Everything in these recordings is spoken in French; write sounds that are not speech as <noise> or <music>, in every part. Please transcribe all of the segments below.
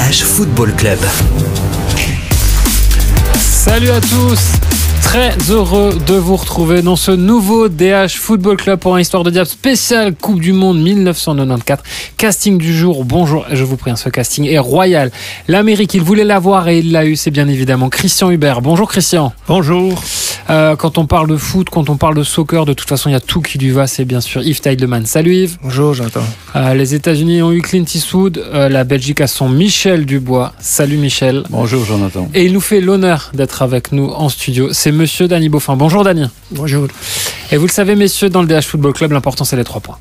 Football Club. Salut à tous Très heureux de vous retrouver dans ce nouveau DH Football Club pour un Histoire de Diable spécial Coupe du Monde 1994. Casting du jour, bonjour, je vous prie, ce casting est royal. L'Amérique, il voulait l'avoir et il l'a eu, c'est bien évidemment Christian Hubert. Bonjour Christian. Bonjour. Euh, quand on parle de foot, quand on parle de soccer, de toute façon, il y a tout qui lui va, c'est bien sûr Yves Teidemann. Salut Yves. Bonjour, j'entends. Euh, les États-Unis ont eu Clint Eastwood, euh, la Belgique a son Michel Dubois. Salut Michel. Bonjour Jonathan. Et il nous fait l'honneur d'être avec nous en studio. C'est monsieur Danny Beaufin. Bonjour Danny. Bonjour. Et vous le savez, messieurs, dans le DH Football Club, l'important c'est les trois points.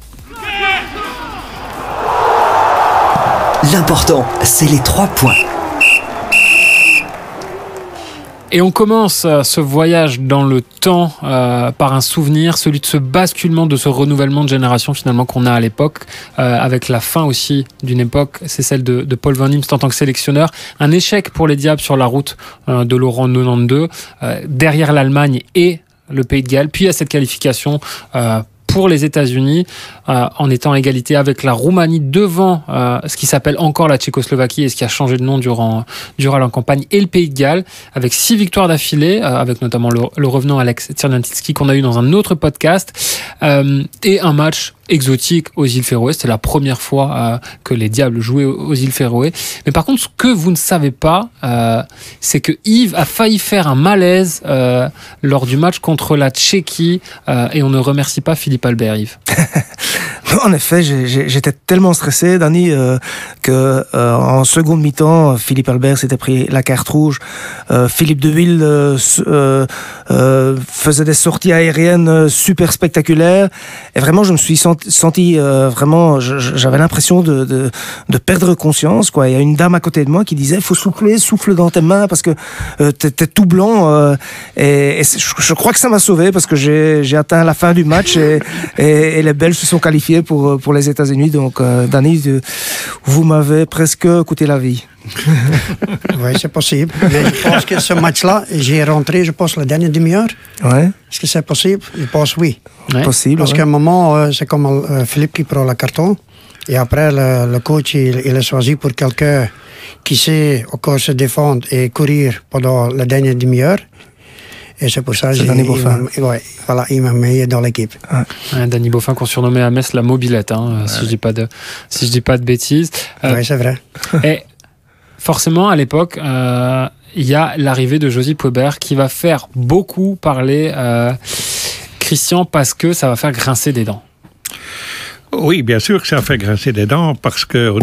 L'important, c'est les trois points. Et on commence euh, ce voyage dans le temps euh, par un souvenir, celui de ce basculement, de ce renouvellement de génération finalement qu'on a à l'époque, euh, avec la fin aussi d'une époque, c'est celle de, de, Paul Van Imst en tant que sélectionneur. Un échec pour les Diables sur la route euh, de Laurent 92, euh, derrière l'Allemagne et le Pays de Galles, puis à cette qualification euh, pour les États-Unis euh, en étant à égalité avec la Roumanie devant euh, ce qui s'appelle encore la Tchécoslovaquie et ce qui a changé de nom durant, durant la campagne et le Pays de Galles avec six victoires d'affilée euh, avec notamment le, le revenant Alex Tchernantitsky qu'on a eu dans un autre podcast euh, et un match exotique aux îles Féroé. C'était la première fois euh, que les Diables jouaient aux îles Féroé. Mais par contre, ce que vous ne savez pas, euh, c'est que Yves a failli faire un malaise euh, lors du match contre la Tchéquie et on ne remercie pas Philippe Albert, Yves. <laughs> en effet, j'étais tellement stressé, Dani, euh, que euh, en seconde mi-temps, Philippe Albert s'était pris la carte rouge. Euh, Philippe Deville faisait des sorties aériennes super spectaculaires. Et vraiment, je me suis senti, senti vraiment, j'avais l'impression de, de, de, perdre conscience. Quoi. Il y a une dame à côté de moi qui disait, faut souffler, souffle dans tes mains parce que t'es es tout blanc. et, et je, je, crois que ça m'a sauvé parce que j'ai atteint la fin du match et, <laughs> et, et les Belges se sont qualifiés pour, pour les États-Unis. Donc, euh, Dani, vous m'avez presque coûté la vie. <laughs> oui, c'est possible. Mais je pense que ce match-là, j'ai rentré, je pense, la dernière demi-heure. Ouais. Est-ce que c'est possible? Je pense oui. Ouais. Possible. Parce ouais. qu'à un moment, euh, c'est comme euh, Philippe qui prend le carton. Et après, le, le coach, il, il a choisi pour quelqu'un qui sait encore se défendre et courir pendant la dernière demi-heure. Et c'est pour ça que Danny Beaufin. Il, ouais, voilà, il m'a mis dans l'équipe. Ah. Ouais, Danny Beaufin qu'on surnommait à Metz la mobilette, hein, ouais. si je dis pas de si je dis pas de bêtises. Euh, oui, c'est vrai. et forcément, à l'époque, euh, il y a l'arrivée de Josy Weber qui va faire beaucoup parler euh, Christian parce que ça va faire grincer des dents. Oui, bien sûr que ça fait grincer des dents parce que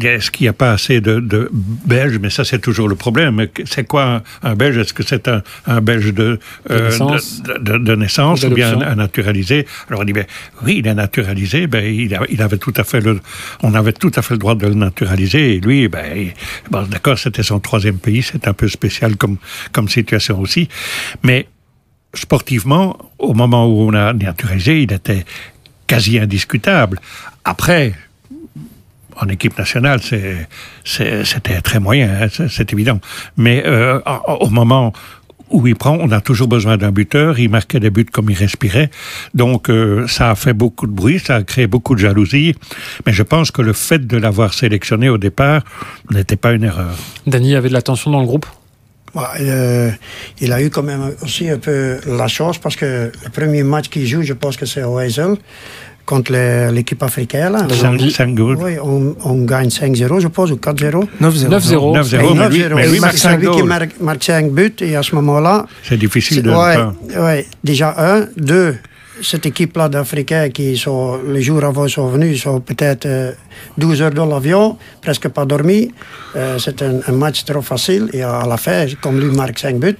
est-ce qu'il n'y a pas assez de, de, Belges? Mais ça, c'est toujours le problème. C'est quoi un, Belge? Est-ce que c'est un, un, Belge de, euh, naissance, de, de, naissance ou bien un, naturalisé? Alors on dit, ben, oui, il est naturalisé. Ben, il, a, il, avait tout à fait le, on avait tout à fait le droit de le naturaliser. Et lui, ben, d'accord, c'était son troisième pays. C'est un peu spécial comme, comme situation aussi. Mais sportivement, au moment où on a naturalisé, il était quasi indiscutable. Après, en équipe nationale, c'était très moyen, hein, c'est évident. Mais euh, au moment où il prend, on a toujours besoin d'un buteur. Il marquait des buts comme il respirait. Donc, euh, ça a fait beaucoup de bruit, ça a créé beaucoup de jalousie. Mais je pense que le fait de l'avoir sélectionné au départ n'était pas une erreur. Dany avait de la tension dans le groupe? Euh, il a eu quand même aussi un peu la chance parce que le premier match qu'il joue, je pense que c'est au Hazel contre l'équipe africaine. Là. Oui, on, on gagne 5-0, je pense, ou 4-0. 9-0. 9-0. 9-0. Mais lui, marque 5 qui marque, marque 5 buts et à ce moment-là. C'est difficile de. Oui, ouais, déjà un. Deux, cette équipe-là d'Africains qui sont, les jours avant sont venus, sont peut-être euh, 12 heures dans l'avion, presque pas dormi. Euh, c'est un, un, match trop facile et à la fin, comme lui marque 5 buts,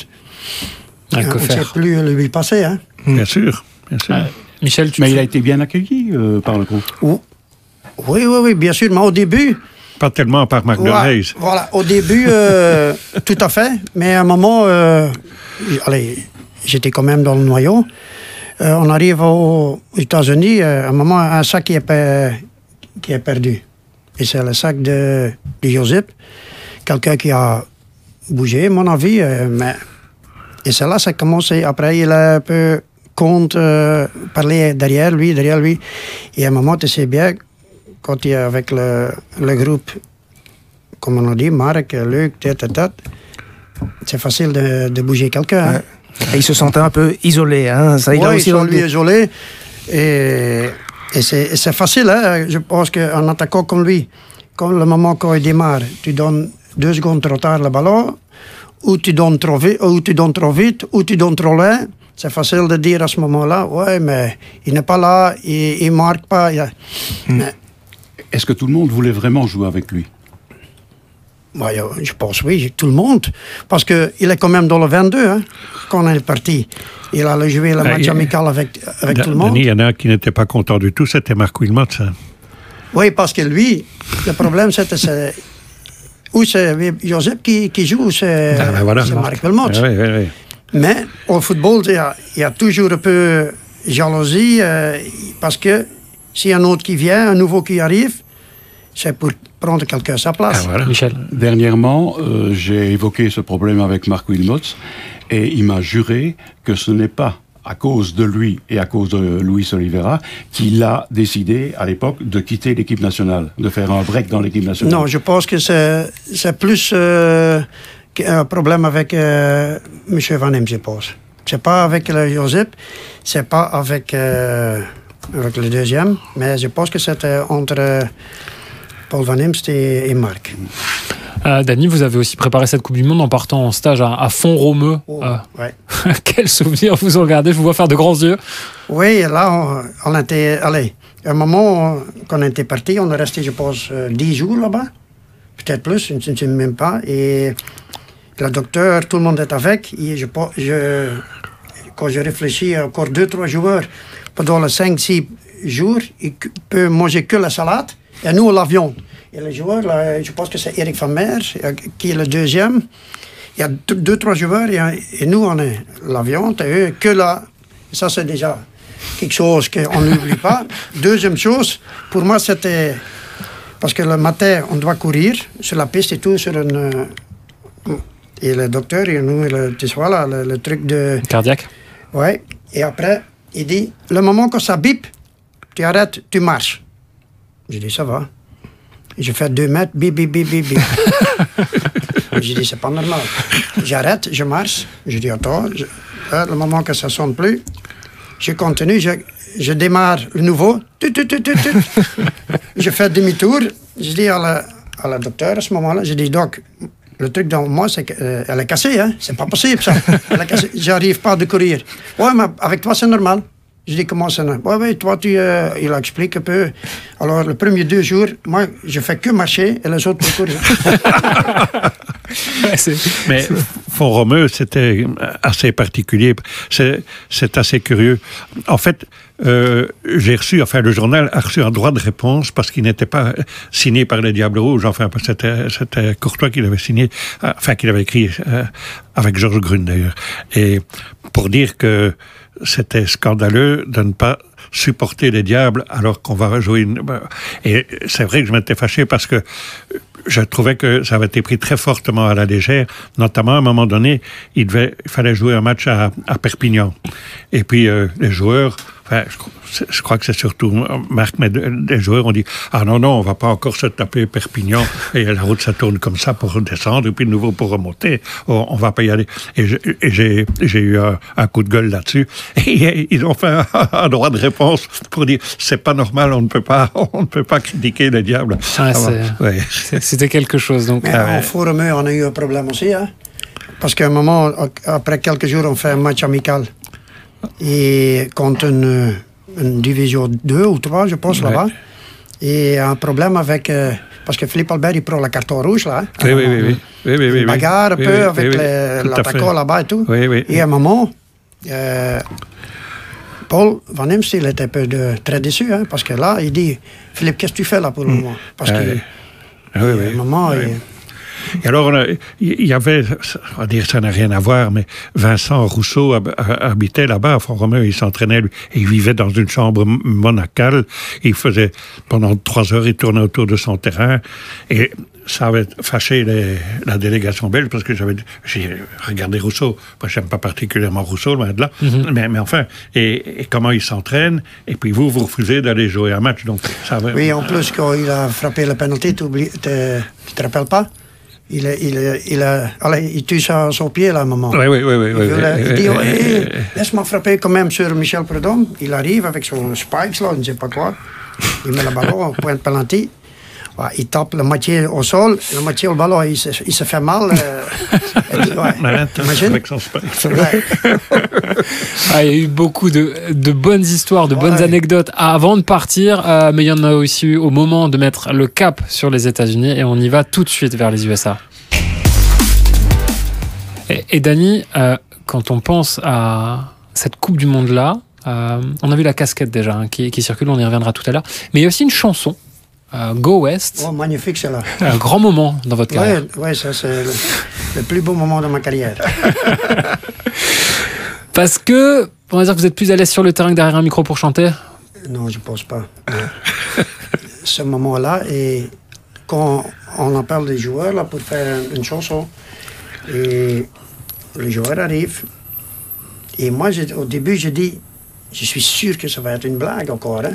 ah, on ne sait plus lui passer. Hein. Bien sûr, bien sûr. Ah, Michel, tu mais il a été bien accueilli euh, par le groupe. Oui, oui, oui, bien sûr, mais au début. Pas tellement par Marc ouais, Voilà, au début, euh, <laughs> tout à fait, mais à un moment, euh, allez, j'étais quand même dans le noyau. Euh, on arrive aux États-Unis, à un moment, un sac qui est, perdu. Et c'est le sac de, de Joseph, quelqu'un qui a bougé, à mon avis, euh, mais. Et c'est là que ça a commencé. Après, il a un peu compte euh, parler derrière lui, derrière lui. Et à un moment, tu sais bien, quand il est avec le, groupe comme on dit, Marc, Luc, tête tête, c'est facile de, de bouger quelqu'un. Hein. Et il se sentait un peu isolé. Hein. Ça, il a aussi ils lui isolé. Et, et c'est facile, hein. je pense qu'un attaquant comme lui, comme le moment quand il démarre, tu donnes deux secondes trop tard le ballon, ou tu donnes trop vite, ou tu donnes trop vite, ou tu donnes trop loin. C'est facile de dire à ce moment-là, ouais, mais il n'est pas là, il ne marque pas. Hmm. Est-ce que tout le monde voulait vraiment jouer avec lui? Je pense oui, tout le monde. Parce qu'il est quand même dans le 22 hein, quand on est parti. Il a joué le match amical avec, avec tout le monde. Il y en a qui n'étaient pas contents du tout, c'était Marc Wilmot. Oui, parce que lui, le problème c'était ou c'est Joseph qui, qui joue, ou c'est ah, ben Marc Wilmot. Ah, oui, oui, Mais au football, il y, a, il y, a, toujours un peu jalousie euh, parce que s'il y a un autre qui vient, un nouveau qui arrive, c'est pour prendre quelqu'un à sa place. Ah, Michel. Dernièrement, euh, j'ai évoqué ce problème avec Marc Wilmots et il m'a juré que ce n'est pas à cause de lui et à cause de Luis Oliveira qu'il a décidé à l'époque de quitter l'équipe nationale, de faire un break dans l'équipe nationale. Non, je pense que c'est plus euh, un problème avec euh, M. Van Hem, je pense. C'est pas avec le Joseph, c'est pas avec, avec le deuxième, mais je pense que c'était entre Paul Van Imst et, Marc. Euh, Dany, vous avez aussi préparé cette Coupe du Monde en partant en stage à, Font-Romeu. Oh, euh, <laughs> quel souvenir vous en regardez Je vous vois faire de grands yeux. Oui, là, on, était. Allez, un moment, quand on était parti, on est resté, je pense, euh, dix jours là-bas. Peut-être plus, je ne sais même pas. Et le docteur, tout le monde est avec. Et je, je, quand je réfléchis, encore deux, trois joueurs pendant les cinq, six jours, ils peuvent manger que la salade. Et nous, l'avion. Et le joueur, je pense que c'est Eric Van Meer, qui est le deuxième. Il y a deux, trois joueurs, et, nous, on est l'avion, et que là. Ça, c'est déjà quelque chose qu'on n'oublie pas. <laughs> Deuxième chose, pour moi, c'était. Parce que le matin, on doit courir sur la piste et tout, sur une. Et le docteur, il nous, le, tu vois, là, le, truc de. Cardiaque. Oui. Et après, il dit le moment que ça bip, tu arrêtes, tu marches. J'ai dit, ça va. Je fais deux mètres, bip, bip, bip, bip, bip. <laughs> J'ai dit, c'est pas normal. J'arrête, je marche. Je dis, attends, le moment que ça sonne plus, je continue, je, je démarre le nouveau. je fais demi-tour. Je dis à la, à la docteur à ce moment-là, je dis, doc, le truc dans moi, c'est qu'elle euh, est cassée, hein? C'est pas possible, ça. J'arrive pas à courir. Ouais, mais avec toi, c'est normal. Je dis, comment ça Oui, oui, toi, tu, euh, il explique un peu. Alors, les premiers deux jours, moi, je fais que marcher et les autres courir. <laughs> Mais Font-Romeu, c'était assez particulier. C'est assez curieux. En fait, euh, j'ai reçu, enfin, le journal a reçu un droit de réponse parce qu'il n'était pas signé par les Diables Rouges. Enfin, c'était Courtois qui l'avait signé, enfin, qui l'avait écrit euh, avec Georges Grun, d'ailleurs. Et pour dire que c'était scandaleux de ne pas supporter les diables alors qu'on va rejouer une... Et c'est vrai que je m'étais fâché parce que je trouvais que ça avait été pris très fortement à la légère. Notamment, à un moment donné, il, devait, il fallait jouer un match à, à Perpignan. Et puis, euh, les joueurs je, crois que c'est surtout Marc, mais les joueurs ont dit Ah non, non, on va pas encore se taper Perpignan <laughs> et la route ça tourne comme ça pour descendre et puis de nouveau pour remonter. On, on va pas y aller. Et j'ai eu un, coup de gueule là-dessus. <laughs> Et ils ont fait un, droit de réponse pour dire C'est pas normal, on ne peut pas, <laughs> on ne peut pas critiquer les diables. Ah, C'était quelque chose. Donc, mais ah, Forum, on a eu un problème aussi. Hein? Parce qu'à un moment, après quelques jours, on fait un match amical et contre une, division 2 ou 3, je pense, là-bas. Et un problème avec. Euh, parce que Philippe Albert, il prend la carton rouge, là. Oui, oui, oui. oui, oui, oui bagarre un peu avec l'attaquant là-bas et tout. Et à un moment, euh, Paul Van Imst, il était un peu de, très déçu, hein, parce que là, il dit Philippe, qu'est-ce que tu fais là pour le hmm. moment? Parce que. oui, oui. À un moment, il, et alors, il y avait, on va dire, ça n'a rien à voir, mais Vincent Rousseau habitait là-bas à Font-Romeu, il s'entraînait, et il vivait dans une chambre monacale. Il faisait, pendant trois heures, il tournait autour de son terrain. Et ça avait fâché les, la délégation belge parce que j'avais regardé Rousseau. Moi, j'aime pas particulièrement Rousseau, loin de là. Mhm. mais, mais enfin, et, et comment il s'entraîne. Et puis vous, vous refusez d'aller jouer un match. Donc, ça avait- Oui, en plus, quand il a frappé le penalty, tu te- tu te rappelles pas? Il, a- il, a- il, a, allez, il tue son, son pied là, moment. Oui, oui, oui. oui, Il, oui, voulait- oui, il dit, oui, hey, oui. laisse-moi frapper quand même sur Michel Prudhomme. Il arrive avec son spikes, là, je ne sais pas quoi. Il met le ballon au point de penalty. Ouais, il tape la moitié au sol, la moitié au ballon, il se, il se fait mal. euh, <laughs> puis, ouais, imagine. avec son spike. Ouais. <laughs> Ah, il y a eu beaucoup de, de bonnes histoires, de bonnes anecdotes avant de partir, euh, mais il y en a aussi eu au moment de mettre le cap sur les États-Unis et on y va tout de suite vers les USA. Et, et Dani, euh, quand on pense à cette Coupe du Monde-là, euh, on a vu la casquette déjà hein, qui, qui circule, on y reviendra tout à l'heure, mais il y a aussi une chanson, euh, Go West, Oh, magnifique, c'est là. <laughs> un grand moment dans votre carrière. Ouais, ça, c'est le, le plus beau moment de ma carrière. <laughs> Parce que, on va dire que vous êtes plus à l'aise sur le terrain que derrière un micro pour chanter? Non, je pense pas. Ce moment-là, et quand on appelle des joueurs là, pour faire une chanson, et les joueurs arrivent, et moi, au début, j'ai dit, je suis sûr que ça va être une blague encore, hein,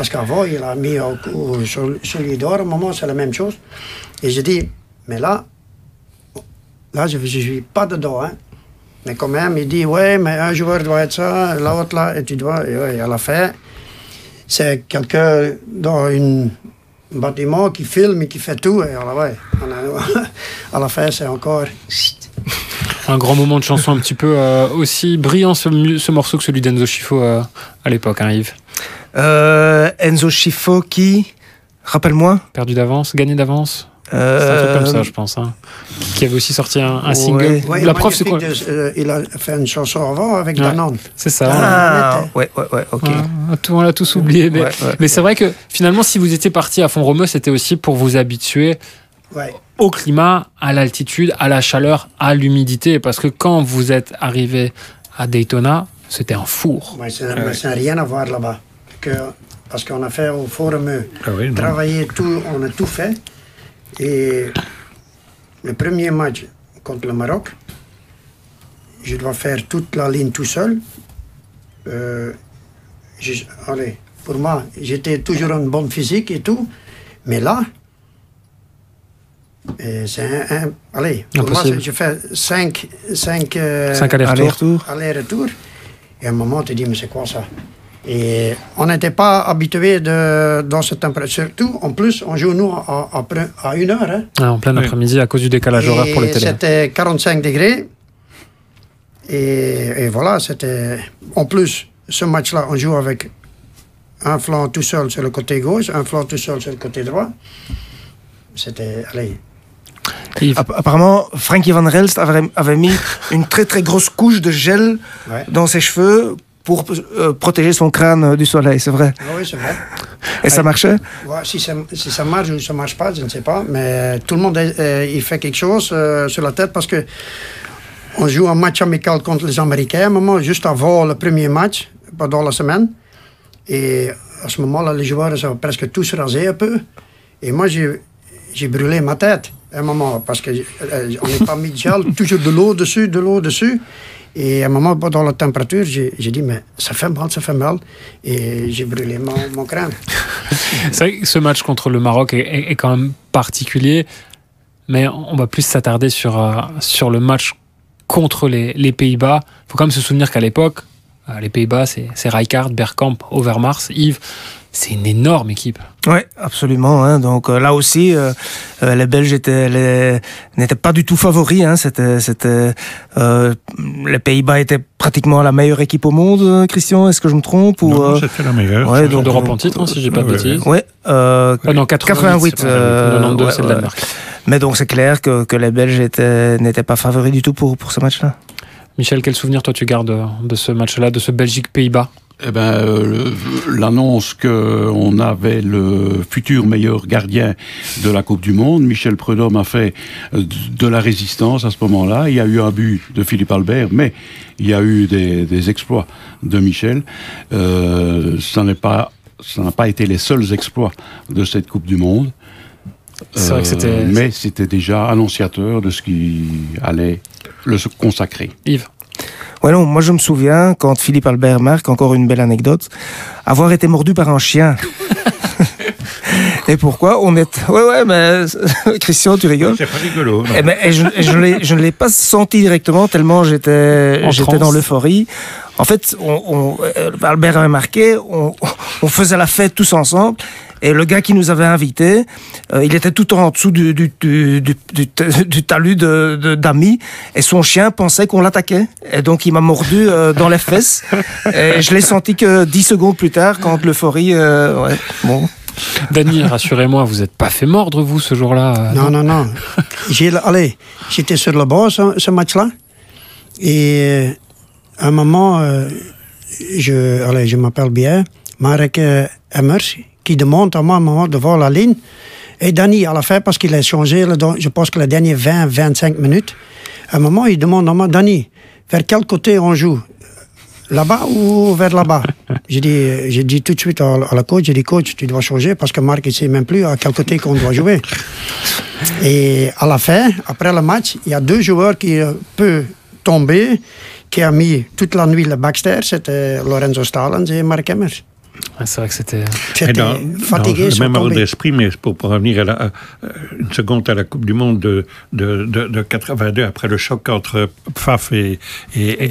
parce qu'avant, il a mis au, au- sur, sur les d'or, un moment, c'est la même chose. Et j'ai dit, mais là, là, je ne suis pas dedans, hein. Mais quand même, il dit, ouais, mais un joueur doit être ça, l'autre là, et tu dois, et ouais, à la fin, c'est quelqu'un dans une- un bâtiment qui filme et qui fait tout, et alors, ouais, a- <laughs> à la fin, c'est encore. Un grand moment de chanson un petit peu euh, aussi brillant ce morceau que celui d'Enzo Schifo euh, à l'époque, hein, Yves. Euh, Enzo Schifo qui, rappelle-moi. Perdu d'avance, gagné d'avance. C'est un Euh, truc comme ça, je pense. hein. Qui avait aussi sorti un, single. Ouais, La preuve, c'est quoi de- euh, il a fait une chanson avant avec Ouais. Danone. C'est ça. Ah, ouais, ouais, ouais, ok. Ouais, tout- on l'a tous oublié. Mais, Ouais, ouais. mais c'est vrai que finalement, si vous étiez parti à fond romeux, c'était aussi pour vous habituer Ouais. au climat, à l'altitude, à la chaleur, à l'humidité. Parce que quand vous êtes arrivé à Daytona, c'était un four. Ouais, ça mais ça n'a rien à voir là-bas. Que, parce qu'on a fait au Forum Ah oui, non. travaillé tout, on a tout fait. Et le premier match contre le Maroc, je dois faire toute la ligne tout seul. Euh, je- allez, pour moi, j'étais toujours en bonne physique et tout, mais là, euh, c'est un, un- allez, pour moi, je fais 5 cinq, euh, Cinq allers-retours. Et à un moment, tu dis, mais c'est quoi ça? Et on n'était pas habitué de, dans cette température. Surtout, en plus, on joue nous à, à, pre- à une heure. hein. Ah, en plein Oui. après-midi à cause du décalage horaire pour les télés. C'était 45 degrés. Et, et voilà, c'était. En plus, ce match-là, on joue avec un flanc tout seul sur le côté gauche, un flanc tout seul sur le côté droit. C'était. Allez. Yves, Apparemment, Frankie Van Relst avait, avait mis <laughs> une très très grosse couche de gel Ouais. dans ses cheveux pour euh, protéger son crâne euh, du soleil, c'est vrai. Ah oui, c'est vrai. Et ça marchait Ouais, si, ça, si ça marche ou ça marche pas, je ne sais pas. Mais tout le monde il fait quelque chose euh, sur la tête parce que on joue un match amical contre les Américains, à un moment, juste avant le premier match, pendant la semaine. Et à ce moment-là, les joueurs sont presque tous rasés un peu. Et moi, j'ai j'ai brûlé ma tête à un moment parce qu'on n'est pas mis de gel, toujours de l'eau dessus, de l'eau dessus. Et à un moment, pendant la température, j'ai dit, mais ça fait mal, ça fait mal. Et j'ai brûlé mon, crâne. <laughs> c'est vrai que ce match contre le Maroc est, quand même particulier, mais on va plus s'attarder sur, euh, sur le match contre les, Pays-Bas. Il faut quand même se souvenir qu'à l'époque, euh, les Pays-Bas, c'est Rijkaard, Bergkamp, Overmars, Yves. C'est une énorme équipe. Oui, absolument. hein. Donc euh, là aussi, euh, euh, les Belges étaient, les- n'étaient pas du tout favoris. Hein. C'était, c'était, euh, les Pays-Bas étaient pratiquement la meilleure équipe au monde. Christian, est-ce que je me trompe ou Non, non, euh, c'était la meilleure. ouais, donc- D'Europe en titre, hein, si j'ai pas de bêtises. Ouais, euh, Ah non, 88. 88, c'est pas- euh, 92, ouais, c'est le ouais. Danemark. Mais donc c'est clair que, que les Belges étaient, n'étaient pas favoris du tout pour, pour ce match-là. Michel, quel souvenir toi tu gardes de ce match-là, de ce Belgique-Pays-Bas? Eh ben, euh, l'annonce qu'on avait le futur meilleur gardien de la Coupe du Monde, Michel Prudhomme a fait euh, de la résistance à ce moment-là. Il y a eu un but de Philippe Albert, mais il y a eu des, des exploits de Michel. Euh, ça n'est pas, ça n'a pas été les seuls exploits de cette Coupe du Monde. C'est vrai que c'était- mais c'était déjà annonciateur de ce qui allait le consacrer. Yves. Ouais, non, moi je me souviens quand Philippe Albert marque, encore une belle anecdote, avoir été mordu par un chien. <laughs> et pourquoi On est. Ouais, ouais, mais <laughs> Christian, tu rigoles? C'est pas rigolo. Eh ben, et je, et ne l'ai pas senti directement tellement j'étais j'étais dans l'euphorie. En fait, on, on- euh, Albert avait marqué, on, on faisait la fête tous ensemble. Et le gars qui nous avait invités, euh, il était tout en dessous du, du, du, du, du- du talus de- de- d'amis. et son chien pensait qu'on l'attaquait. Et donc, il m'a mordu euh, dans les fesses. Et je l'ai senti que dix secondes plus tard, quand l'euphorie... euh, ouais, bon. Dany, rassurez-moi, vous n'êtes pas fait mordre, vous, ce jour-là euh, Non, non, non. <laughs> J'ai, allez, j'étais sur le bord ce, ce match-là. Et à un moment, euh, je, allez, je m'appelle bien, Marek euh, Emmers, qui demande à un moment de voir la ligne. Et Danny, à la fin, parce qu'il a changé, je pense que les dernières 20-25 minutes, à un moment, il demande à moi, Danny, vers quel côté on joue? Là-bas ou vers là-bas? <laughs> J'ai dit, j'ai dit tout de suite à, la coach, j'ai dit, coach, tu dois changer parce que Marc, il ne sait même plus à quel côté qu'on doit jouer. <laughs> Et à la fin, après le match, il y a deux joueurs qui euh, peuvent tomber, qui a mis toute la nuit le Baxter, c'était Lorenzo Stalens et Mark Emmers. Ouais, C'est vrai que c'était. Dans, fatigué, dans le même ordre d'esprit, mais pour, pour revenir à la, à- une seconde à la Coupe du Monde de, de, de, de 82, après le choc entre Pfaff et, et, Et.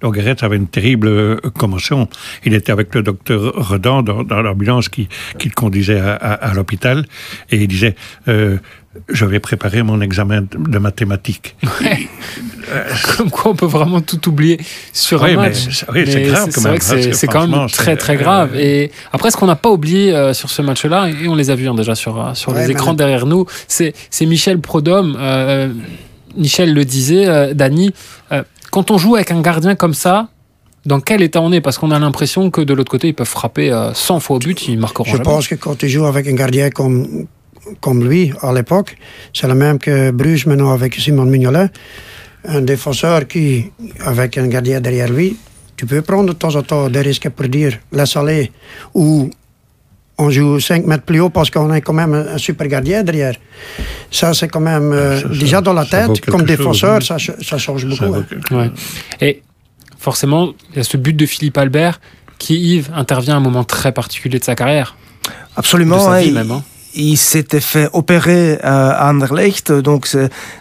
Donc Guéret avait une terrible euh, commotion. Il était avec le docteur Redan dans, dans l'ambulance qui, qui le conduisait à, à, à l'hôpital et il disait euh, Je vais préparer mon examen de mathématiques. <laughs> Comme quoi, on peut vraiment tout oublier sur Oui, un match. c'est- oui, c'est grave quand c'est même, vrai que parce c'est quand même très très euh, grave. Et après, ce qu'on n'a pas oublié euh, sur ce match-là, et on les a vus hein, déjà sur, euh, sur Ouais, les mais- écrans derrière nous, c'est c'est Michel Prodhomme. euh, Michel le disait, euh, Dany, euh, quand on joue avec un gardien comme ça, dans quel état on est? Parce qu'on a l'impression que de l'autre côté, ils peuvent frapper euh, 100 fois au but, ils marqueront Je jamais. pense que quand tu joues avec un gardien comme, comme lui à l'époque, c'est le même que Bruges maintenant avec Simon Mignolet. Un défenseur qui, avec un gardien derrière lui, tu peux prendre de temps en temps des risques pour dire laisse aller ou on joue 5 mètres plus haut parce qu'on a quand même un, super gardien derrière. Ça, c'est quand même euh, Ça, ça- déjà dans la tête, comme défenseur, ça, ch- ça change beaucoup. Ça hein. Ouais. Et forcément, il y a ce but de Philippe Albert qui, Yves, intervient à un moment très particulier de sa carrière. De Absolument. sa hein, vie il- même. hein. Il s'était fait opérer euh, à Anderlecht, donc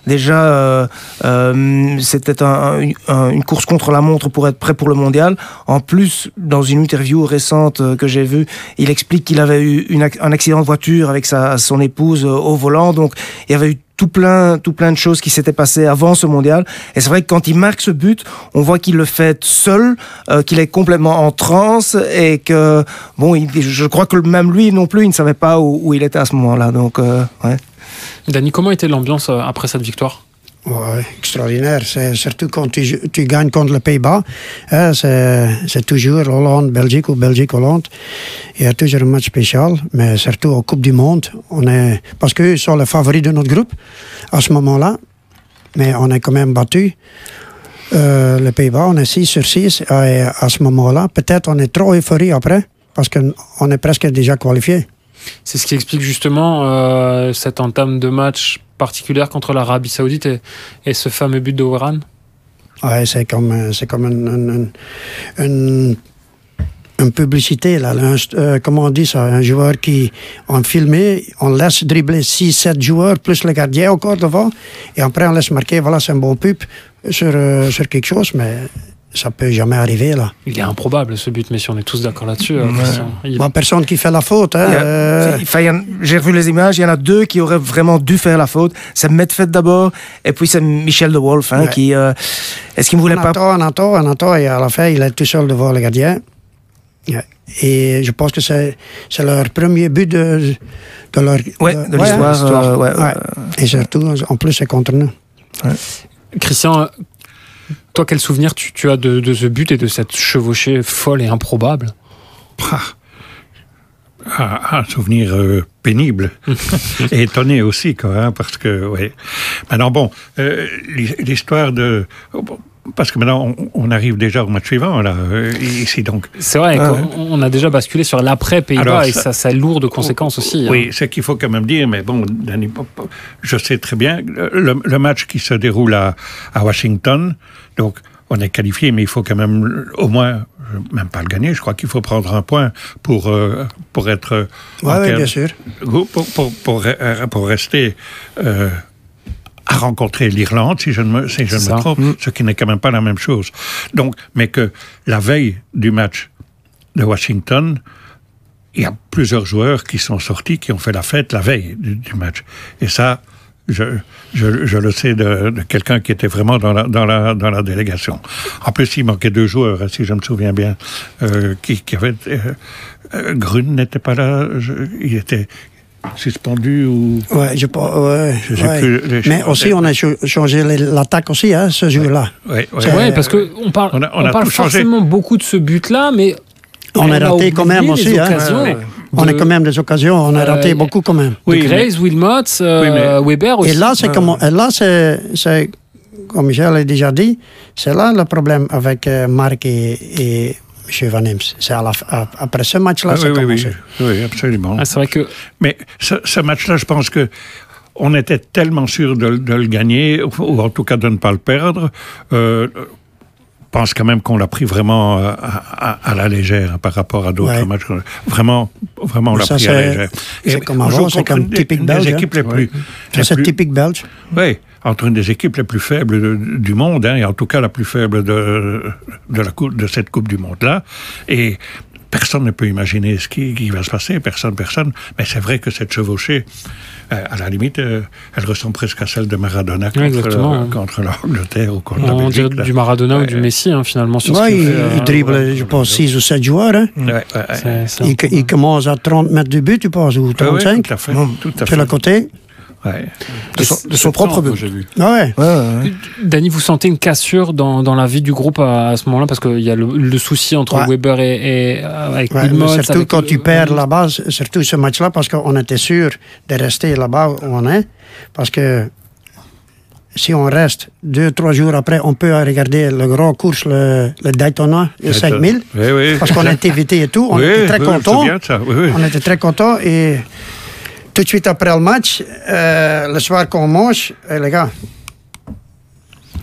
déjà euh, euh, c'était un- un- une course contre la montre pour être prêt pour le mondial. En plus, dans une interview récente que j'ai vue, il explique qu'il avait eu une un accident de voiture avec sa, son épouse au volant, donc il y avait eu tout plein, tout plein de choses qui s'étaient passées avant ce mondial. Et c'est vrai que quand il marque ce but, on voit qu'il le fait seul, euh, qu'il est complètement en transe et que, bon, il, je crois que même lui non plus, il ne savait pas où, où il était à ce moment-là. Donc, euh, ouais. Dany, comment était l'ambiance euh, après cette victoire? Ouais, extraordinaire. Surtout quand tu, tu gagnes contre les Pays-Bas. hein, c'est toujours Hollande-Belgique ou Belgique-Hollande. Il y a toujours un match spécial. Mais surtout en Coupe du Monde, on est, parce qu'eux sont les favoris de notre groupe à ce moment-là. Mais on est quand même battu. Euh, les Pays-Bas, on est 6 sur 6 et à ce moment-là. Peut-être on est trop euphorie après parce qu'on est presque déjà qualifié. C'est ce qui explique justement euh, cette entame de match particulière contre l'Arabie Saoudite et, ce fameux but de Warren. Ouais, c'est comme, c'est comme une, une, une, publicité, là. Euh, comment on dit ça? Un joueur qui, on filmé, on laisse dribbler 6-7 joueurs, plus le gardien encore devant, et après on laisse marquer, voilà, c'est un bon pub sur, euh, sur quelque chose, mais ça peut jamais arriver, là. Il est improbable ce but, mais si on est tous d'accord là-dessus, euh, Ouais. Il- Bon, personne qui fait la faute, hein. Euh, J'ai revu les images, il y en a deux qui auraient vraiment dû faire la faute. C'est Medved d'abord, et puis c'est Michel de Wolf, hein, Ouais. qui. euh, Est-ce qu'il ne voulait on pas. attend, on attend, on attend, et à la fin, il est tout seul devant le gardien. Et je pense que c'est leur premier but de, de leur... Ouais, de l'histoire. l'histoire. euh, ouais, Ouais. ouais. Et surtout, en plus, c'est contre nous. Christian, toi, quel souvenir tu, tu as de, de ce but et de cette chevauchée folle et improbable? Ah, Ah, un souvenir euh, pénible <laughs> et étonné aussi, quoi, hein, parce que, ouais. Maintenant, bon, euh, l'hi- l'histoire de. bon, parce que maintenant, on, arrive déjà au match suivant, là, euh, ici, donc. C'est vrai qu'on a déjà basculé sur l'après Pays-Bas et ça, ça a lourd conséquences aussi. Hein. Oui, c'est qu'il faut quand même dire, mais bon, je sais très bien, le, match qui se déroule à, à Washington, donc, on est qualifié, mais il faut quand même au moins, même pas le gagner, je crois qu'il faut prendre un point pour, euh, pour être... Oui, bien sûr. Pour, pour, pour, pour rester à rencontrer l'Irlande, si je ne me, si je me trompe, mm. ce qui n'est quand même pas la même chose. Donc, mais que la veille du match de Washington, il y a plusieurs joueurs qui sont sortis, qui ont fait la fête la veille du, match. Et ça, je, je, je, le sais de, de quelqu'un qui était vraiment dans la, dans, la, dans la délégation. En plus, il manquait deux joueurs, hein, si je me souviens bien, euh, qui, qui avaient... Euh, euh Grun n'était pas là, je, il était, suspendu ou? Ouais, je, ouais, je sais plus. Mais aussi, on a changé l'attaque aussi, hein, ce jour-là. Oui, ouais, parce qu'on parle, on, on, on parle forcément beaucoup de ce but-là, mais. On, a raté quand même aussi. Hein. On a quand même des occasions, on a raté euh, beaucoup quand même. Oui, Grace, Wilmot, euh, Weber aussi. Et là, c'est comme, là, c'est, comme Michel a déjà dit, c'est là le problème avec euh, Marc et, et chez Van Ems. C'est après ce match-là, ah, oui, oui, oui, absolument. Ah, c'est vrai que... Mais ce, match-là, je pense que on était tellement sûr de, le gagner, ou en tout cas de ne pas le perdre. Euh, pense quand même qu'on l'a pris vraiment euh, à, la légère par rapport à d'autres matchs. Vraiment, vraiment, on l'a pris à la légère. C'est comme avant, c'est comme typique belge. C'est typique belge. Oui, entre une des équipes les plus faibles du monde, hein, et en tout cas la plus faible de, de, la coupe, de cette Coupe du Monde-là. Et personne ne peut imaginer ce qui, va se passer, personne, personne. Mais c'est vrai que cette chevauchée, euh, à la limite, euh, elle ressemble presque à celle de Maradona contre, contre l'Angleterre ou contre On dirait du Maradona ou du Messi, hein, finalement. Sur ouais, il, il, dribble, je pense, 6 ou 7 joueurs. Hein. il, il, commence à 30 mètres du but, tu penses, ou 35. tout à fait. Tout à fait. Sur le côté. De, son, propre but. J'ai vu. Ah ouais. Danny, vous sentez une cassure dans, dans, la vie du groupe à, ce moment-là? Parce qu'il y a le, souci entre Weber et, et avec Surtout quand tu perds là-bas, surtout ce match-là, parce qu'on était sûr de rester là-bas où on est. Parce que si on reste deux, trois jours après, on peut regarder le grand course, le, le Daytona, le 5000. parce qu'on a été invité et tout. On <laughs> était très contents. On était très contents et tout de suite après le match, euh, le soir qu'on mange, eh, les gars.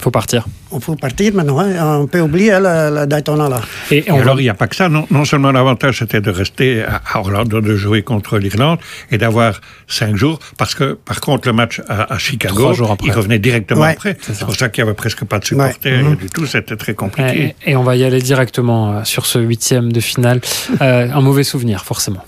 faut partir. On faut partir maintenant. Hein. On peut oublier le, Daytona là. Et, alors, il n'y a pas que ça. Non, non seulement l'avantage, c'était de rester à Orlando, de jouer contre l'Irlande et d'avoir cinq jours. Parce que, par contre, le match à, Chicago, il revenait directement après. C'est pour ça qu'il n'y avait presque pas de supporters mhm. du tout. C'était très compliqué. Et, on va y aller directement euh, sur ce huitième de finale. Euh, un mauvais souvenir, forcément.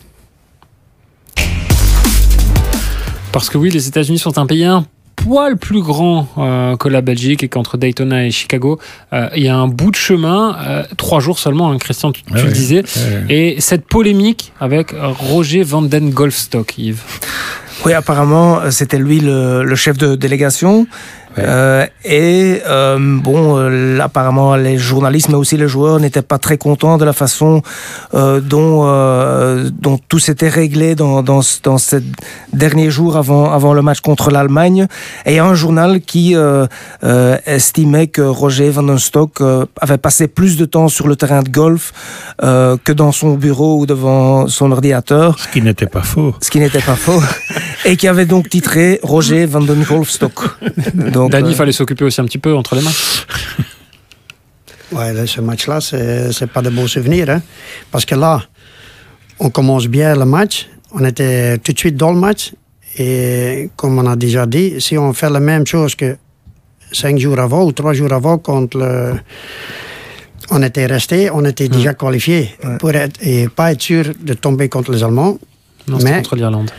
Parce que oui, les États-Unis sont un pays un poil plus grand euh, que la Belgique et qu'entre Daytona et Chicago, euh, il y a un bout de chemin, euh, trois jours seulement, hein, Christian, tu, le disais, et cette polémique avec Roger Van Den Golfstock, Yves. Oui, apparemment, c'était lui le, chef de délégation. Euh, et euh, bon, euh, apparemment, les journalistes, mais aussi les joueurs, n'étaient pas très contents de la façon dont dont tout s'était réglé dans dans, dans ces derniers jours avant avant le match contre l'Allemagne. Et il y a un journal qui estimait que Roger Van den Stock avait passé plus de temps sur le terrain de golf que dans son bureau ou devant son ordinateur. Ce qui n'était pas faux. Ce qui n'était pas faux. <laughs> et qui avait donc titré Roger Van den Golfstock. Donc donc, Dani, il euh, fallait s'occuper aussi un petit peu entre les mains. ouais, ce match-là, c'est pas de beaux souvenirs. Hein? Parce que là, on commence bien le match. On était tout de suite dans le match. Et comme on a déjà dit, si on fait la même chose que cinq jours avant ou trois jours avant, quand le, on était resté, on était déjà qualifié pour être, et pas être sûr de tomber contre les Allemands. Non, mais contre l'Irlande.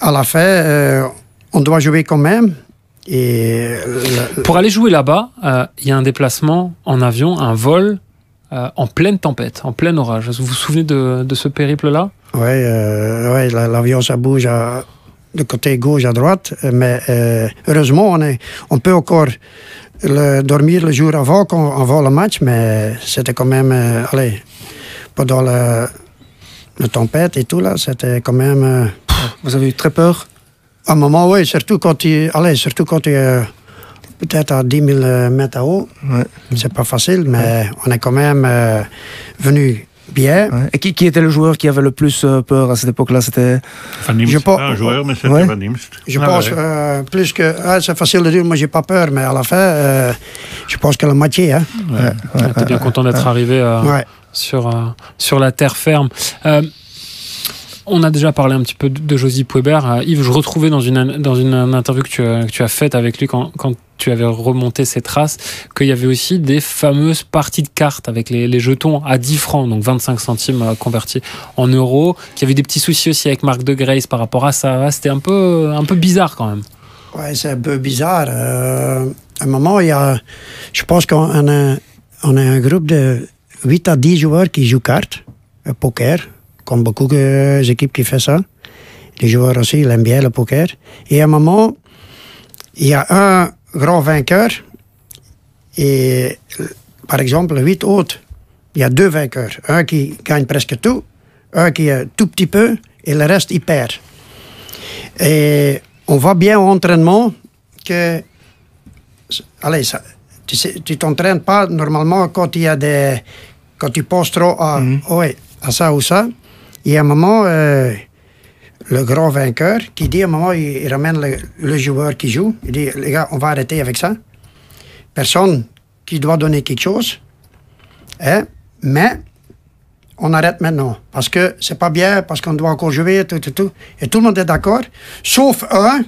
À la fin, euh, on doit jouer quand même. Et Pour aller jouer là-bas, euh, il y a un déplacement en avion, un vol euh, en pleine tempête, en plein orage. Vous vous souvenez de, ce périple-là? Oui, euh, ouais, l'avion, ça bouge de côté gauche à droite, mais heureusement, on, est, on peut encore le, dormir le jour avant, avant le match, mais c'était quand même, allez, pendant la, la, tempête et tout, là, c'était quand même... Vous avez eu très peur? À un moment, oui, surtout quand tu, allez, surtout quand tu es peut-être à 10 000 mètres à haut. Ouais. C'est pas facile, mais on est quand même euh, venu bien. Ouais. Et qui, qui était le joueur qui avait le plus euh, peur à cette époque-là? C'était Van Je pas- un joueur, mais c'était Ouais. Van. Je Ah, pense ouais. euh, plus que. ah, c'est facile de dire, moi j'ai pas peur, mais à la fin, euh, je pense que la moitié. Hein. T'es bien content d'être arrivé euh, Ouais. sur, euh, sur la terre ferme. Euh, on a déjà parlé un petit peu de, de Josy Pouébert. Euh, Yves, je retrouvais dans une, dans une, interview que tu, as, que tu as faite avec lui quand, quand tu avais remonté ses traces qu'il y avait aussi des fameuses parties de cartes avec les, les jetons à 10 francs, donc 25 centimes euh, convertis en euros, qu'il y avait des petits soucis aussi avec Marc de Grace par rapport à ça. C'était un peu, un peu bizarre quand même. Ouais, c'est un peu bizarre. Euh, à un moment, il y a. Je pense qu'on a, on a un groupe de 8 à 10 joueurs qui jouent cartes, euh, poker, comme beaucoup d'équipes qui font ça. Les joueurs aussi, ils aiment bien le poker. Et à un moment, il y a un grand vainqueur. Et par exemple, 8 autres, il y a deux vainqueurs. Un qui gagne presque tout, un qui a tout petit peu, et le reste, il perd. Et on voit bien au entraînement que. Allez, ça, tu sais- tu t'entraînes pas normalement quand il y a des. Quand tu penses trop à, ouais, à ça ou ça. Et à un moment, euh, le grand vainqueur qui dit à un moment, il, il ramène le, joueur qui joue. Il dit les gars, on va arrêter avec ça. Personne qui doit donner quelque chose. Hein? Mais on arrête maintenant. Parce que c'est pas bien, parce qu'on doit encore jouer, tout, tout, tout. Et tout le monde est d'accord. Sauf un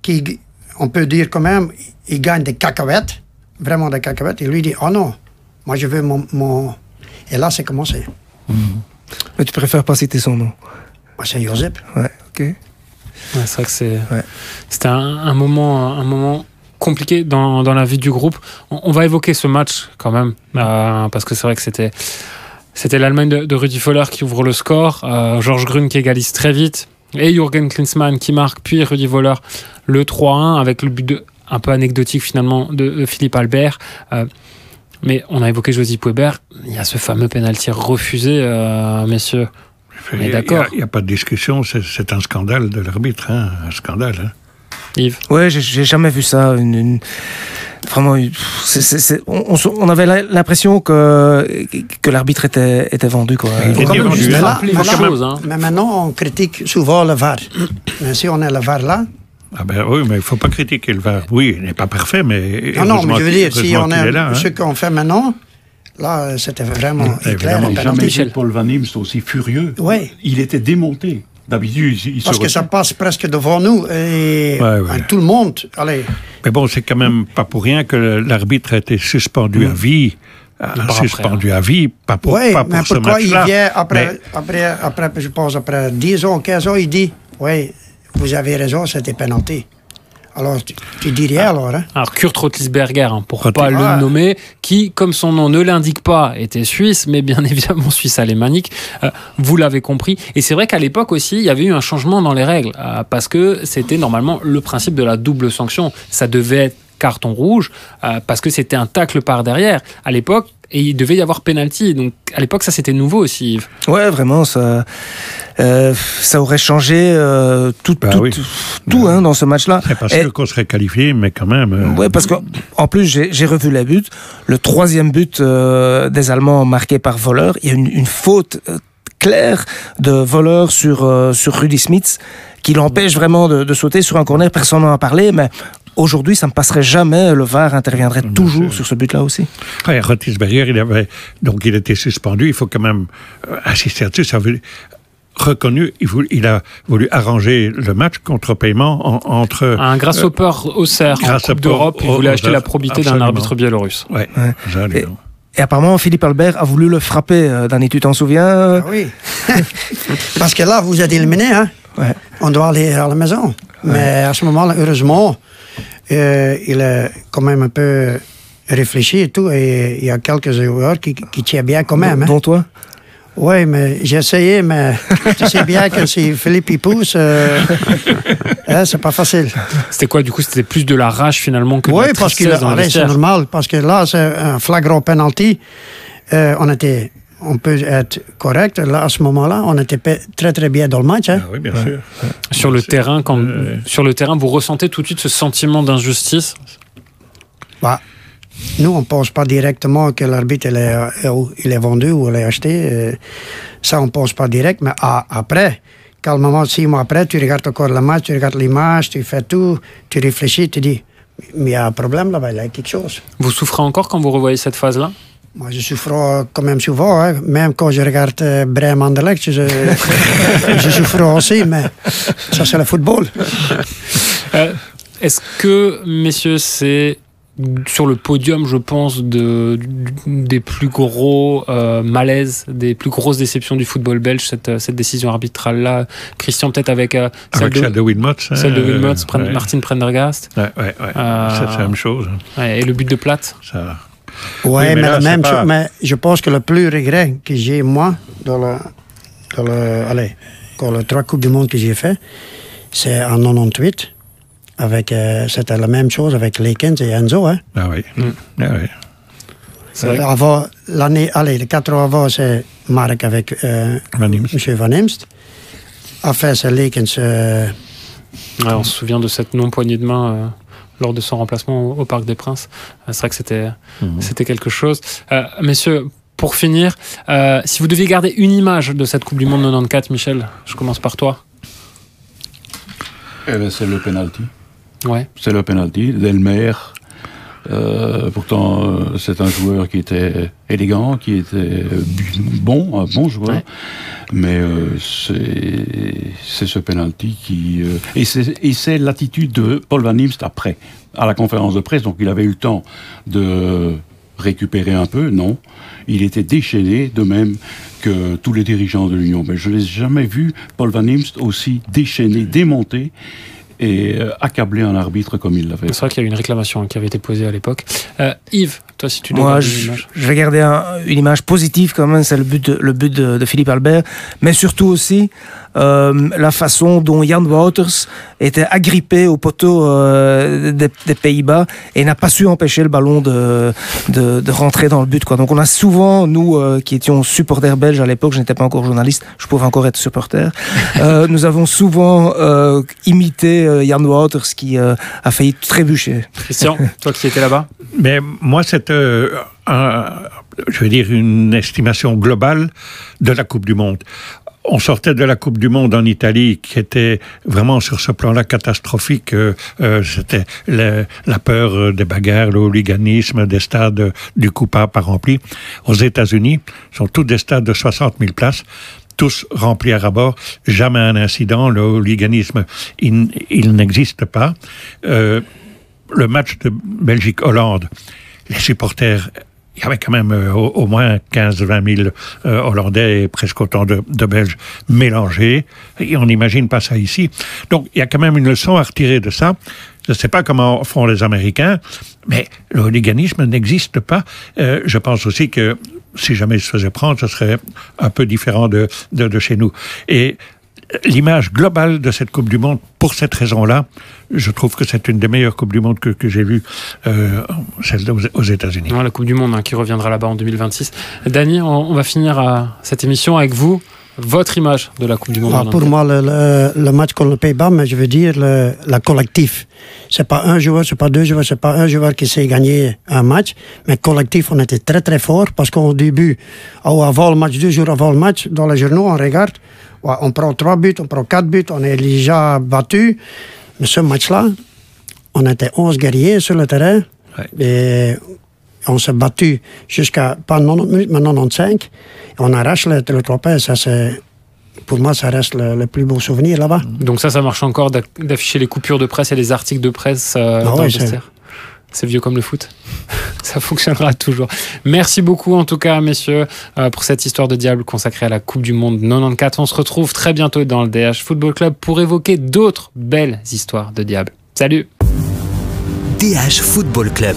qui, on peut dire quand même, il gagne des cacahuètes. Vraiment des cacahuètes. Et lui dit, oh non, moi je veux mon... mon... Et là, c'est commencé. Mais tu préfères pas citer son nom? Moi, c'est Josep. Ouais, ok. Ouais, c'est vrai que c'est, Ouais. c'était un, un moment, un moment compliqué dans, dans la vie du groupe. On, on va évoquer ce match quand même, euh, parce que c'est vrai que c'était, c'était l'Allemagne de, de Rudi Voller qui ouvre le score, euh, Georges Grun qui égalise très vite, et Jürgen Klinsmann qui marque, puis Rudi Voller le 3-1 avec le but de, un peu anecdotique finalement de, de Philippe Albert. Euh, mais on a évoqué Josie Pouébert, il y a ce fameux penalty refusé, euh, messieurs. Il Mais n'y d'accord. a, pas de discussion, c'est un scandale de l'arbitre, hein, un scandale. hein. Yves Ouais, j'ai- jamais vu ça. Une, une- Vraiment, on, on on avait l'impression que, que l'arbitre était, était vendu. Quoi. Il faut est quand même vendu, juste rappeler Mais les là- choses. hein. Mais maintenant, on critique souvent le VAR. mais si on a le VAR là, Ah ben oui, mais il ne faut pas critiquer le VAR. Oui, il n'est pas parfait, mais. non, non, mais je veux dire, si on a est là, hein. ce qu'on fait maintenant, là, c'était vraiment Évidemment. clair. un J'ai penalty. jamais Michel. vu Paul Van Imst aussi furieux. Oui. Il était démonté. D'habitude, il Parce se que ça passe presque devant nous et Ouais, tout le monde. Allez, Mais bon, c'est quand même pas pour rien que l'arbitre a été suspendu à vie. a part après, suspendu à vie, pas pour, oui, pas pour mais ce pourquoi il vient après, Mais- après, après, je pense, après 10 ans, 15 ans, il dit, oui, vous avez raison, c'était penalty. Alors, tu, tu dis rien alors, hein? Alors Kurt Rotlisberger, hein, pour Rotl- pas le Ah. nommer, qui, comme son nom ne l'indique pas, était suisse, mais bien <laughs> évidemment suisse alémanique. Euh, vous l'avez compris. Et c'est vrai qu'à l'époque aussi, il y avait eu un changement dans les règles, euh, parce que c'était normalement le principe de la double sanction. Ça devait être carton rouge, euh, parce que c'était un tacle par derrière à l'époque, et il devait y avoir penalty. Donc à l'époque, ça c'était nouveau aussi. Yves. Ouais, vraiment, ça, euh, ça aurait changé euh, tout, Bah tout, oui. tout hein, dans ce match-là. C'est pas Et- qu'on serait qualifié, mais quand même. euh, Ouais, parce que en plus j'ai j'ai revu les buts. Le troisième but euh, des Allemands marqué par voleur, il y a une, une faute euh, claire de voleur sur euh, sur Rudy Smith qui l'empêche vraiment de, de sauter sur un corner. Personne n'en a parlé, mais aujourd'hui ça ne passerait jamais. Le VAR interviendrait toujours sur ce but-là aussi. Ouais, Rotisberger, il avait donc il était suspendu. Il faut quand même euh, insister là-dessus. Ça veut reconnu. Il, a voulu arranger le match contre paiement en- entre. Un grasshopper au cerf en grâce Coupe au- d'Europe, il au- voulait au- acheter la probité d'un arbitre biélorusse. Ouais, Ouais. Et apparemment Philippe Albert a voulu le frapper. euh, Danny, tu t'en souviens? Ah oui. <laughs> Parce que là, vous êtes éliminé, hein? Ouais. On doit aller à la maison. Mais à ce moment-là, heureusement, euh, il a quand même un peu réfléchi et tout. Et il y a quelques joueurs qui, qui tiennent bien quand même. hein. Dont toi? Oui, mais j'ai essayé, mais <laughs> tu sais bien que si Philippe y pousse, euh, hein, c'est pas facile. C'était quoi du coup C'était plus de la rage finalement que de Oui, la parce allez, c'est normal, parce que là, c'est un flagrant penalty. Euh, on était, on peut être correct. Là, à ce moment-là, on était très très bien dans le match. hein. Ah oui, bien sûr. Sur le terrain, quand Euh, sur le terrain, vous ressentez tout de suite ce sentiment d'injustice? Bah, nous, on ne pense pas directement que l'arbitre il est, euh, il est vendu ou il est acheté. Euh, ça, on ne pense pas direct. Mais après, quand moment, six mois après, tu regardes encore le match, tu regardes l'image, tu fais tout, tu réfléchis, tu dis, mais il y a un problème là-bas, il y a quelque chose. Vous souffrez encore quand vous revoyez cette phase-là? Moi, je souffre quand même souvent, hein. même quand je regarde euh, Brem Anderlecht, je, je <laughs> souffre aussi, mais ça c'est le football. Euh, Est-ce que, messieurs, c'est sur le podium, je pense, de, des plus gros euh, malaises, des plus grosses déceptions du football belge, cette, cette décision arbitrale-là? Christian, peut-être avec, euh, celle, de, celle de Wilmots. Hein, celle de Wilmots, euh, Martin Prendergast. Ouais, ouais, ouais. Euh, c'est la même chose. Ouais, et le but de plate. Ça... Ouais, oui, mais, mais la même chose. Mais je pense que le plus regret que j'ai, moi, dans le, dans le, allez, dans les trois Coupes du Monde que j'ai fait, c'est en 98 avec, euh, c'était la même chose avec Lekens et Enzo. Hein? Ah oui. Mm. Ah oui. Euh, avant, l'année, allez, les quatre ans avant, c'est Marc avec euh, Van M. Van Imst. Après, c'est Lekens. Euh, ouais, on se souvient de cette non-poignée de main euh, lors de son remplacement au, au Parc des Princes. c'est vrai que c'était, c'était quelque chose. messieurs, pour finir, si vous deviez garder une image de cette Coupe du Monde 94, Michel, je commence par toi. Eh ben, c'est le penalty. Ouais. C'est le penalty. Delmer, euh, pourtant, euh, c'est un joueur qui était élégant, qui était bon, un bon joueur. Ouais. Mais euh, c'est ce penalty qui. Et c'est l'attitude de Paul Van Imst après, à la conférence de presse. Donc il avait eu le temps de récupérer un peu. Non. Il était déchaîné, de même que tous les dirigeants de l'Union. Mais je n'ai jamais vu Paul Van Imst aussi déchaîné, démonté et euh, accablé un arbitre comme il l'avait. C'est vrai qu'il y a eu une réclamation qui avait été posée à l'époque. Euh, Yves, toi, si tu Moi, je, je, vais garder un, une image positive quand même, c'est le but, de, le but de, de, Philippe Albert, mais surtout aussi euh, la façon dont Jan Wouters était agrippé au poteau euh, des, des Pays-Bas et n'a pas su empêcher le ballon de, de, de, rentrer dans le but. Quoi. Donc on a souvent, nous euh, qui étions supporters belges à l'époque, je n'étais pas encore journaliste, je pouvais encore être supporter, euh, <laughs> nous avons souvent euh, imité Jan Wouters qui a failli trébucher. Christian, toi qui étais là-bas? Mais moi, un, je veux dire, une estimation globale de la Coupe du Monde on sortait de la Coupe du Monde en Italie, qui était vraiment sur ce plan-là catastrophique. Euh, euh, C'était la peur des bagarres, le hooliganisme, des stades du coupable pas remplis. Aux États-Unis, sont tous des stades de 60 000 places tous remplis à rabord, jamais un incident, le hooliganisme, il, n'existe pas. Euh, le match de Belgique-Hollande, les supporters il y avait quand même euh, au, moins 15-20 000 euh, Hollandais et presque autant de, Belges mélangés. On n'imagine pas ça ici. Donc il y a quand même une leçon à retirer de ça. Je ne sais pas comment font les Américains, mais le hooliganisme n'existe pas. Euh, je pense aussi que si jamais il se faisait prendre, ce serait un peu différent de, chez nous. L'image globale de cette Coupe du Monde, pour cette raison-là, je trouve que c'est une des meilleures Coupes du Monde que, que j'ai vues, euh, celle aux, aux États-Unis. la Coupe du Monde hein, qui reviendra là-bas en 2026. Dany, on, on, va finir euh, cette émission avec vous. Votre image de la Coupe du Monde ah, Pour moi, le, le, le, match contre le Pays-Bas, mais je veux dire le, la collectif. C'est pas un joueur, c'est pas deux joueurs, c'est pas un joueur qui sait gagner un match, mais collectif, on était très très fort parce qu'au début, avant le match, deux jours avant le match, dans les journaux, on regarde, on prend trois buts, on prend quatre buts, on est déjà battu. Mais ce match-là, on était 11 guerriers sur le terrain. Ouais. Et on s'est battu jusqu'à pas 90 minutes, mais 95. Et on arrache le, le trophée. Ça, c'est. Pour moi, ça reste le, le plus beau souvenir là-bas. Donc ça, ça marche encore d'afficher les coupures de presse et les articles de presse euh, ah dans ouais, le c'est vieux comme le foot. <laughs> Ça fonctionnera toujours. Merci beaucoup en tout cas, messieurs, euh, pour cette histoire de diable consacrée à la Coupe du Monde 94. On se retrouve très bientôt dans le DH Football Club pour évoquer d'autres belles histoires de diable. Salut DH Football Club.